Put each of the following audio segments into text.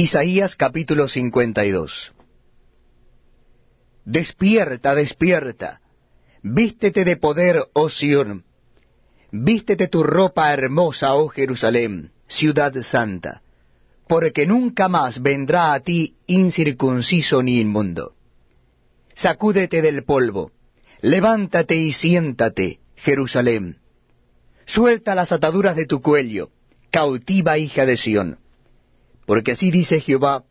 Isaías capítulo 52 Despierta, despierta, vístete de poder, oh Sión, vístete tu ropa hermosa, oh Jerusalén, ciudad santa, porque nunca más vendrá a ti incircunciso ni inmundo. Sacúdete del polvo, levántate y siéntate, Jerusalén. Suelta las ataduras de tu cuello, cautiva hija de Sión. Porque así dice Jehová,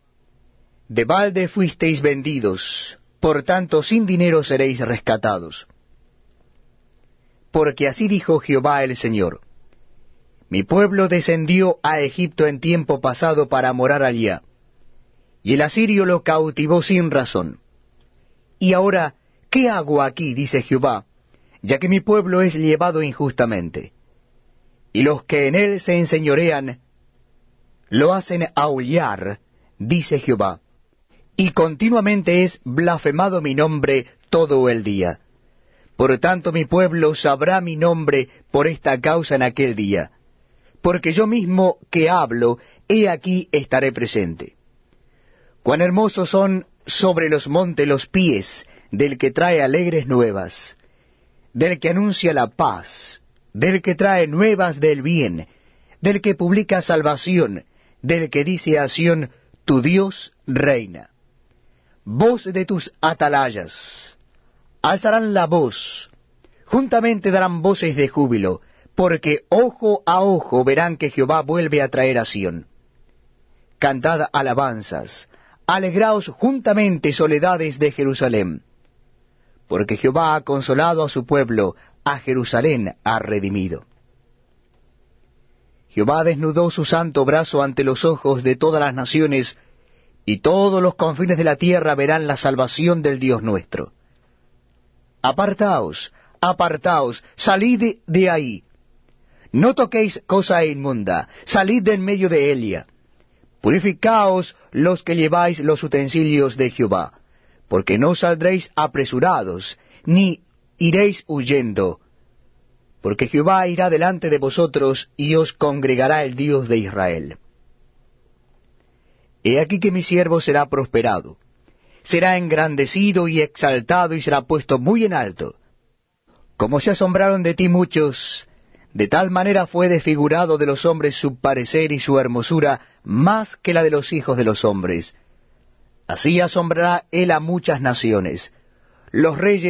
de balde fuisteis vendidos, por tanto sin dinero seréis rescatados. Porque así dijo Jehová el Señor, mi pueblo descendió a Egipto en tiempo pasado para morar allá, y el asirio lo cautivó sin razón. Y ahora, ¿qué hago aquí? dice Jehová, ya que mi pueblo es llevado injustamente. Y los que en él se enseñorean, lo hacen aullar, dice Jehová, y continuamente es blasfemado mi nombre todo el día. Por tanto mi pueblo sabrá mi nombre por esta causa en aquel día, porque yo mismo que hablo, he aquí estaré presente. Cuán hermosos son sobre los montes los pies del que trae alegres nuevas, del que anuncia la paz, del que trae nuevas del bien, del que publica salvación, del que dice a Sión, tu Dios reina. Voz de tus atalayas, alzarán la voz, juntamente darán voces de júbilo, porque ojo a ojo verán que Jehová vuelve a traer a Sión. Cantad alabanzas, alegraos juntamente soledades de Jerusalén, porque Jehová ha consolado a su pueblo, a Jerusalén ha redimido. Jehová desnudó su santo brazo ante los ojos de todas las naciones, y todos los confines de la tierra verán la salvación del Dios nuestro. Apartaos, apartaos, salid de ahí. No toquéis cosa inmunda, salid de en medio de ella. Purificaos los que lleváis los utensilios de Jehová, porque no saldréis apresurados, ni iréis huyendo, porque Jehová irá delante de vosotros y os congregará el Dios de Israel. He aquí que mi siervo será prosperado, será engrandecido y exaltado y será puesto muy en alto. Como se asombraron de ti muchos, de tal manera fue desfigurado de los hombres su parecer y su hermosura más que la de los hijos de los hombres. Así asombrará él a muchas naciones. Los reyes